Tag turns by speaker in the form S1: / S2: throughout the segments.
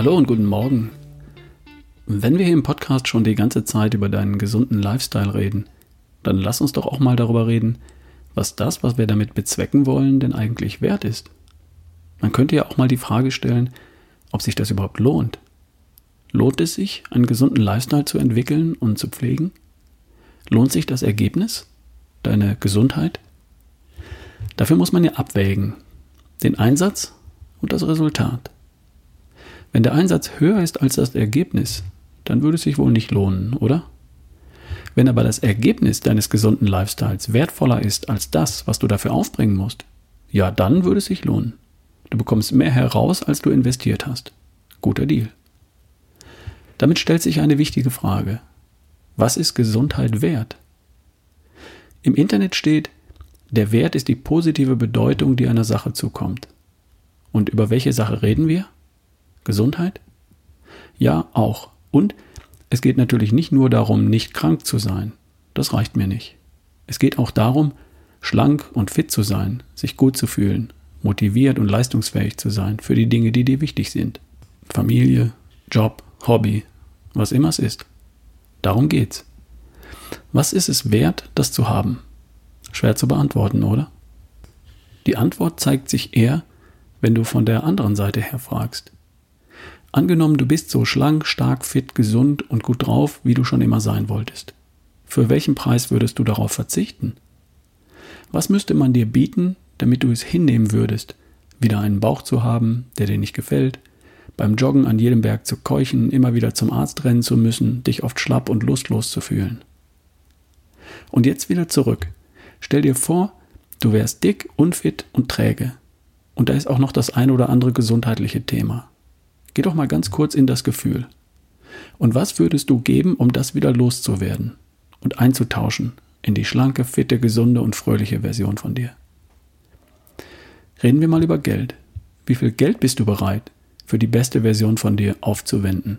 S1: Hallo und guten Morgen. Wenn wir hier im Podcast schon die ganze Zeit über deinen gesunden Lifestyle reden, dann lass uns doch auch mal darüber reden, was das, was wir damit bezwecken wollen, denn eigentlich wert ist. Man könnte ja auch mal die Frage stellen, ob sich das überhaupt lohnt. Lohnt es sich, einen gesunden Lifestyle zu entwickeln und zu pflegen? Lohnt sich das Ergebnis? Deine Gesundheit? Dafür muss man ja abwägen. Den Einsatz und das Resultat. Wenn der Einsatz höher ist als das Ergebnis, dann würde es sich wohl nicht lohnen, oder? Wenn aber das Ergebnis deines gesunden Lifestyles wertvoller ist als das, was du dafür aufbringen musst, ja, dann würde es sich lohnen. Du bekommst mehr heraus, als du investiert hast. Guter Deal. Damit stellt sich eine wichtige Frage. Was ist Gesundheit wert? Im Internet steht, der Wert ist die positive Bedeutung, die einer Sache zukommt. Und über welche Sache reden wir? Gesundheit? Ja, auch. Und es geht natürlich nicht nur darum, nicht krank zu sein. Das reicht mir nicht. Es geht auch darum, schlank und fit zu sein, sich gut zu fühlen, motiviert und leistungsfähig zu sein für die Dinge, die dir wichtig sind. Familie, Job, Hobby, was immer es ist. Darum geht's. Was ist es wert, das zu haben? Schwer zu beantworten, oder? Die Antwort zeigt sich eher, wenn du von der anderen Seite her fragst. Angenommen, du bist so schlank, stark, fit, gesund und gut drauf, wie du schon immer sein wolltest. Für welchen Preis würdest du darauf verzichten? Was müsste man dir bieten, damit du es hinnehmen würdest, wieder einen Bauch zu haben, der dir nicht gefällt, beim Joggen an jedem Berg zu keuchen, immer wieder zum Arzt rennen zu müssen, dich oft schlapp und lustlos zu fühlen? Und jetzt wieder zurück. Stell dir vor, du wärst dick, unfit und träge. Und da ist auch noch das ein oder andere gesundheitliche Thema. Geh doch mal ganz kurz in das Gefühl. Und was würdest du geben, um das wieder loszuwerden und einzutauschen in die schlanke, fitte, gesunde und fröhliche Version von dir? Reden wir mal über Geld. Wie viel Geld bist du bereit, für die beste Version von dir aufzuwenden?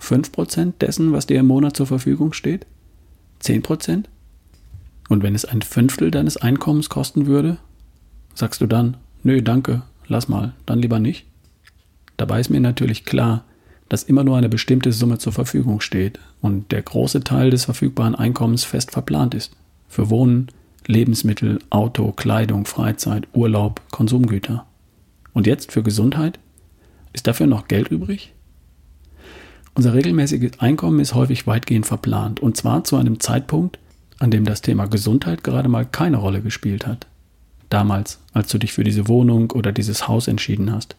S1: 5% dessen, was dir im Monat zur Verfügung steht? 10%? Und wenn es ein Fünftel deines Einkommens kosten würde, sagst du dann, nö, danke, lass mal, dann lieber nicht? Dabei ist mir natürlich klar, dass immer nur eine bestimmte Summe zur Verfügung steht und der große Teil des verfügbaren Einkommens fest verplant ist. Für Wohnen, Lebensmittel, Auto, Kleidung, Freizeit, Urlaub, Konsumgüter. Und jetzt für Gesundheit? Ist dafür noch Geld übrig? Unser regelmäßiges Einkommen ist häufig weitgehend verplant und zwar zu einem Zeitpunkt, an dem das Thema Gesundheit gerade mal keine Rolle gespielt hat. Damals, als du dich für diese Wohnung oder dieses Haus entschieden hast,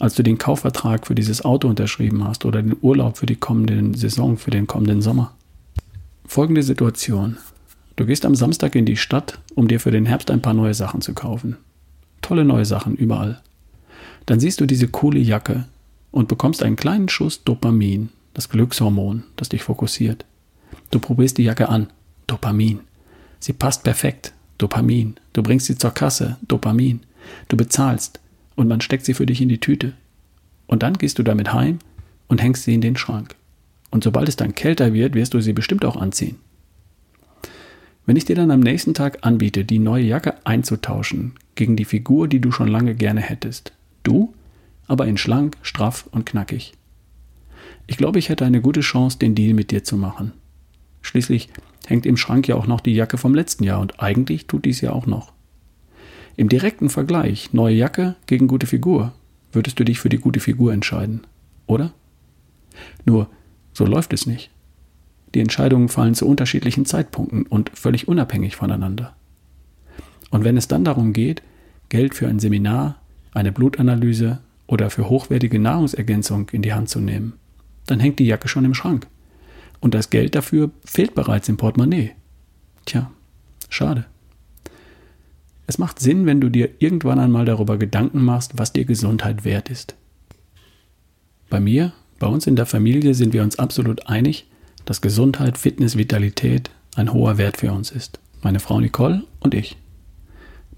S1: als du den Kaufvertrag für dieses Auto unterschrieben hast oder den Urlaub für die kommende Saison, für den kommenden Sommer. Folgende Situation. Du gehst am Samstag in die Stadt, um dir für den Herbst ein paar neue Sachen zu kaufen. Tolle neue Sachen überall. Dann siehst du diese coole Jacke und bekommst einen kleinen Schuss Dopamin, das Glückshormon, das dich fokussiert. Du probierst die Jacke an Dopamin. Sie passt perfekt. Dopamin. Du bringst sie zur Kasse. Dopamin. Du bezahlst und man steckt sie für dich in die Tüte. Und dann gehst du damit heim und hängst sie in den Schrank. Und sobald es dann kälter wird, wirst du sie bestimmt auch anziehen. Wenn ich dir dann am nächsten Tag anbiete, die neue Jacke einzutauschen gegen die Figur, die du schon lange gerne hättest, du, aber in schlank, straff und knackig. Ich glaube, ich hätte eine gute Chance, den Deal mit dir zu machen. Schließlich hängt im Schrank ja auch noch die Jacke vom letzten Jahr und eigentlich tut dies ja auch noch. Im direkten Vergleich neue Jacke gegen gute Figur würdest du dich für die gute Figur entscheiden, oder? Nur, so läuft es nicht. Die Entscheidungen fallen zu unterschiedlichen Zeitpunkten und völlig unabhängig voneinander. Und wenn es dann darum geht, Geld für ein Seminar, eine Blutanalyse oder für hochwertige Nahrungsergänzung in die Hand zu nehmen, dann hängt die Jacke schon im Schrank. Und das Geld dafür fehlt bereits im Portemonnaie. Tja, schade. Es macht Sinn, wenn du dir irgendwann einmal darüber Gedanken machst, was dir Gesundheit wert ist. Bei mir, bei uns in der Familie sind wir uns absolut einig, dass Gesundheit, Fitness, Vitalität ein hoher Wert für uns ist. Meine Frau Nicole und ich.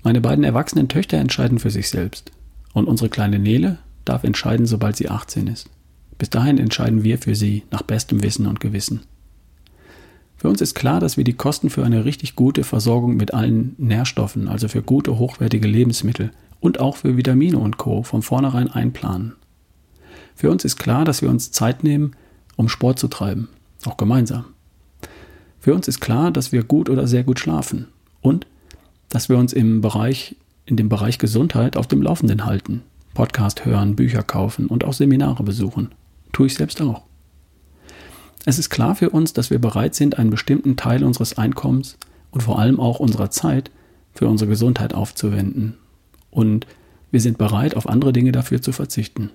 S1: Meine beiden erwachsenen Töchter entscheiden für sich selbst. Und unsere kleine Nele darf entscheiden, sobald sie 18 ist. Bis dahin entscheiden wir für sie nach bestem Wissen und Gewissen. Für uns ist klar, dass wir die Kosten für eine richtig gute Versorgung mit allen Nährstoffen, also für gute, hochwertige Lebensmittel und auch für Vitamine und Co. von vornherein einplanen. Für uns ist klar, dass wir uns Zeit nehmen, um Sport zu treiben, auch gemeinsam. Für uns ist klar, dass wir gut oder sehr gut schlafen und dass wir uns im Bereich, in dem Bereich Gesundheit auf dem Laufenden halten. Podcast hören, Bücher kaufen und auch Seminare besuchen. Tue ich selbst auch. Es ist klar für uns, dass wir bereit sind, einen bestimmten Teil unseres Einkommens und vor allem auch unserer Zeit für unsere Gesundheit aufzuwenden. Und wir sind bereit, auf andere Dinge dafür zu verzichten.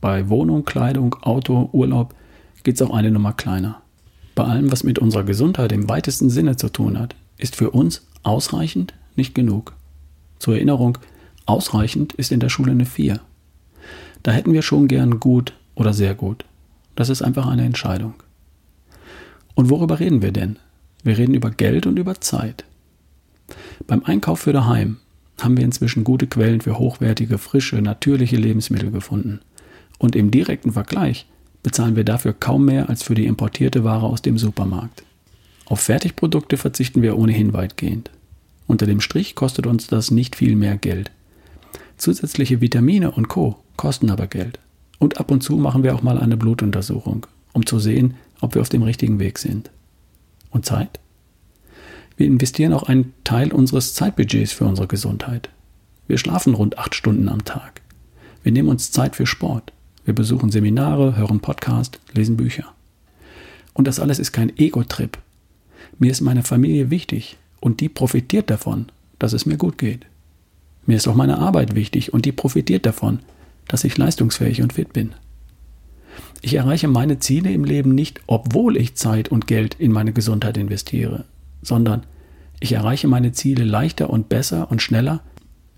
S1: Bei Wohnung, Kleidung, Auto, Urlaub geht es auch eine Nummer kleiner. Bei allem, was mit unserer Gesundheit im weitesten Sinne zu tun hat, ist für uns ausreichend nicht genug. Zur Erinnerung, ausreichend ist in der Schule eine 4. Da hätten wir schon gern gut oder sehr gut. Das ist einfach eine Entscheidung. Und worüber reden wir denn? Wir reden über Geld und über Zeit. Beim Einkauf für daheim haben wir inzwischen gute Quellen für hochwertige, frische, natürliche Lebensmittel gefunden. Und im direkten Vergleich bezahlen wir dafür kaum mehr als für die importierte Ware aus dem Supermarkt. Auf Fertigprodukte verzichten wir ohnehin weitgehend. Unter dem Strich kostet uns das nicht viel mehr Geld. Zusätzliche Vitamine und Co kosten aber Geld. Und ab und zu machen wir auch mal eine Blutuntersuchung, um zu sehen, ob wir auf dem richtigen Weg sind. Und Zeit? Wir investieren auch einen Teil unseres Zeitbudgets für unsere Gesundheit. Wir schlafen rund acht Stunden am Tag. Wir nehmen uns Zeit für Sport. Wir besuchen Seminare, hören Podcast, lesen Bücher. Und das alles ist kein Ego-Trip. Mir ist meine Familie wichtig und die profitiert davon, dass es mir gut geht. Mir ist auch meine Arbeit wichtig und die profitiert davon, dass ich leistungsfähig und fit bin. Ich erreiche meine Ziele im Leben nicht, obwohl ich Zeit und Geld in meine Gesundheit investiere, sondern ich erreiche meine Ziele leichter und besser und schneller,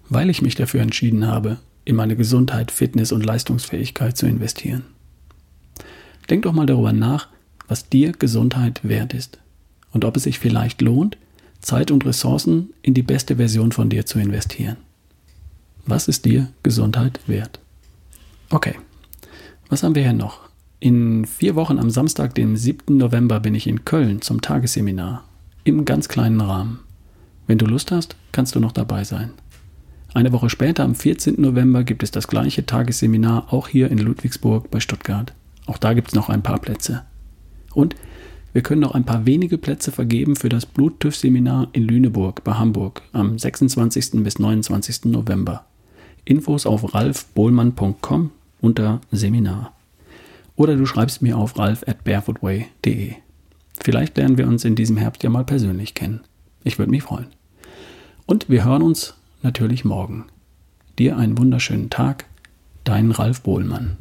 S1: weil ich mich dafür entschieden habe, in meine Gesundheit, Fitness und Leistungsfähigkeit zu investieren. Denk doch mal darüber nach, was dir Gesundheit wert ist und ob es sich vielleicht lohnt, Zeit und Ressourcen in die beste Version von dir zu investieren. Was ist dir Gesundheit wert? Okay, was haben wir hier noch? In vier Wochen am Samstag, den 7. November, bin ich in Köln zum Tagesseminar im ganz kleinen Rahmen. Wenn du Lust hast, kannst du noch dabei sein. Eine Woche später, am 14. November, gibt es das gleiche Tagesseminar auch hier in Ludwigsburg bei Stuttgart. Auch da gibt es noch ein paar Plätze. Und wir können noch ein paar wenige Plätze vergeben für das Bluttüff-Seminar in Lüneburg bei Hamburg am 26. bis 29. November. Infos auf ralfbohlmann.com unter Seminar. Oder du schreibst mir auf ralf at barefootway.de. Vielleicht lernen wir uns in diesem Herbst ja mal persönlich kennen. Ich würde mich freuen. Und wir hören uns natürlich morgen. Dir einen wunderschönen Tag, dein Ralf Bohlmann.